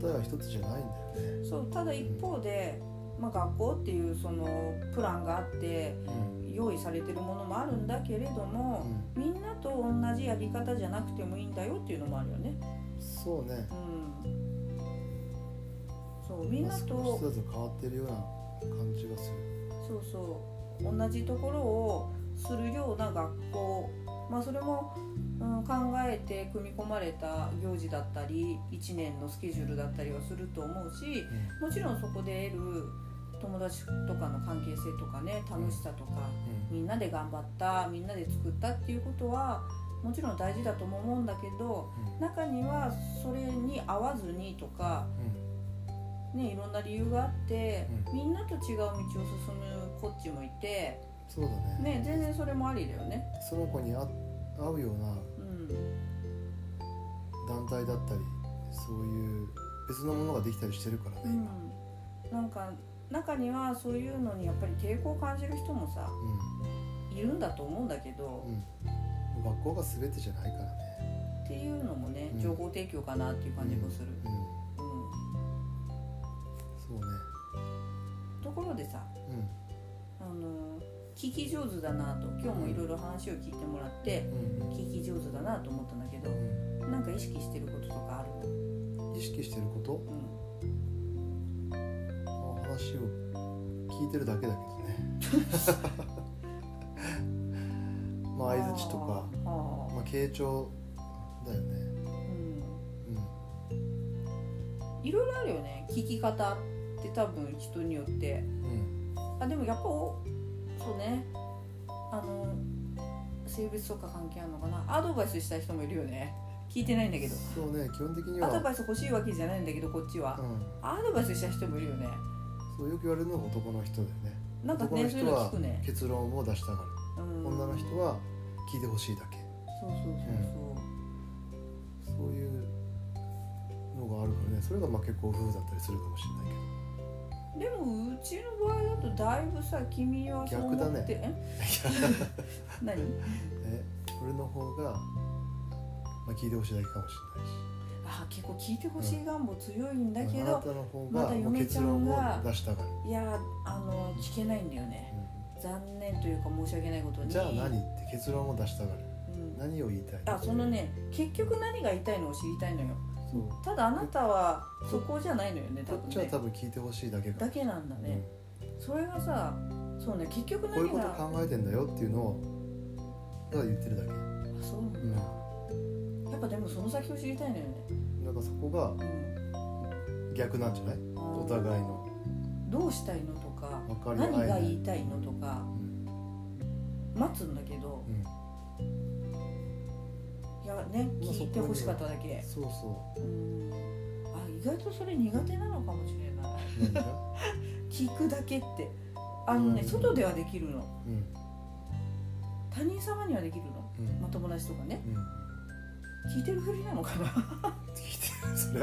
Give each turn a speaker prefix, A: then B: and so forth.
A: 答えは一つじゃないんだよね。
B: そうただ一方で、まあ、学校っていうそのプランがあって
A: うん。
B: 用意されてるものもあるんだけれども、みんなと同じやり方じゃなくてもいいんだよっていうのもあるよね。
A: そうね。
B: うん、そうみん
A: まあ
B: なと、
A: 少しずつ変わってるような感じがする。
B: そうそう。同じところをするような学校。まあそれも、うん、考えて組み込まれた行事だったり1年のスケジュールだったりはすると思うしもちろんそこで得る友達とかの関係性とかね楽しさとか、
A: うん。
B: みんなで頑張ったみんなで作ったっていうことはもちろん大事だとも思うんだけど
A: うん。
B: 中にはそれに合わずにとか、ね、いろんな理由があって、
A: う
B: みんなと違う道を進むこっちもいて、
A: そうだね。
B: ね、全然それもありだよね。
A: その子に合合うような
B: うん
A: 団体だったりそういう別のものができたりしてるからね
B: う
A: 今。
B: ん、なんか中にはそういうのにやっぱり抵抗を感じる人もさいるんだと思うんだけど、
A: うん、うん、学校が全てじゃないからね。
B: っていうのもね
A: うん。
B: 情報提供かなっていう感じもする。
A: うん、
B: うん。
A: そうね。
B: ところでさ
A: うん。
B: あの聞き上手だなと今日もいろいろ話を聞いてもらって
A: うん
B: だなと思ったんだけど
A: う
B: なんか意識してることとかある？
A: ん、意識してること、
B: うん。
A: まあ、話を聞いてるだけだけどね。まあ相づちとか、まあ、傾聴だよね。
B: うん。いろいろあるよね。聞き方って多分人によって。
A: うん。うん
B: あでもやっぱ性別とか関係あるのかな？アドバイスした人もいるよね。聞いてないんだけど。
A: そうね基本的には。
B: アドバイス欲しいわけじゃないんだけどこっちは。
A: うん、
B: アドバイスした人もいるよね。
A: そうよく言われるのが男の人だよね。
B: なんかねそういうの聞
A: 人は
B: くね、
A: 結論を出したがる、
B: うん、
A: 女の人は聞いてほしいだけ。
B: そうそうそう
A: そう。いうのがあるからね。それがまあ結構夫婦だったりするかもしれないけど。
B: そうでもうちの場合だとだいぶさ君はそう思って
A: 逆だね。
B: え？何？
A: え俺の方が、まあ、聞いてほしいだけかもしれないし。
B: あ結構聞いてほしい願望強いんだけど、
A: たの方
B: まだ嫁ちゃんが
A: 出したがる、
B: いやあの聞けないんだよね。残念というか申し訳ないことに。
A: うんじゃあ何って結論を出したがる。
B: うん、
A: 何を言いたい
B: あそのね結局何が言いたいのを知りたいのよただあなたはそこじゃないのよね多
A: こっちは
B: 分ね
A: 多分聞いてほしいだけか
B: だけなんだね、それがさそうね結局
A: うん、こういう
B: 何が
A: こと考えてんだよっていうのをただ言ってるだけ、
B: あそうなんだ、
A: うん、
B: やっぱでもその先を知りたいのよね、
A: だからそこが
B: うん、
A: 逆なんじゃない？お互いの。
B: どうしたいのとか何が言いたいのとか。
A: うん。
B: 待つんだけどね
A: まあ
B: 聞いてほしかっただけ
A: そうそ
B: う。ん。あ意外とそれ苦手なのかもしれない。聞くだけって。あのね、
A: うん。
B: 外ではできるの。
A: うん。
B: 他人様にはできるの、
A: うん。
B: まあ、友達とかね。
A: うん。
B: 聞いてるふりなのかな。
A: 聞いてそれは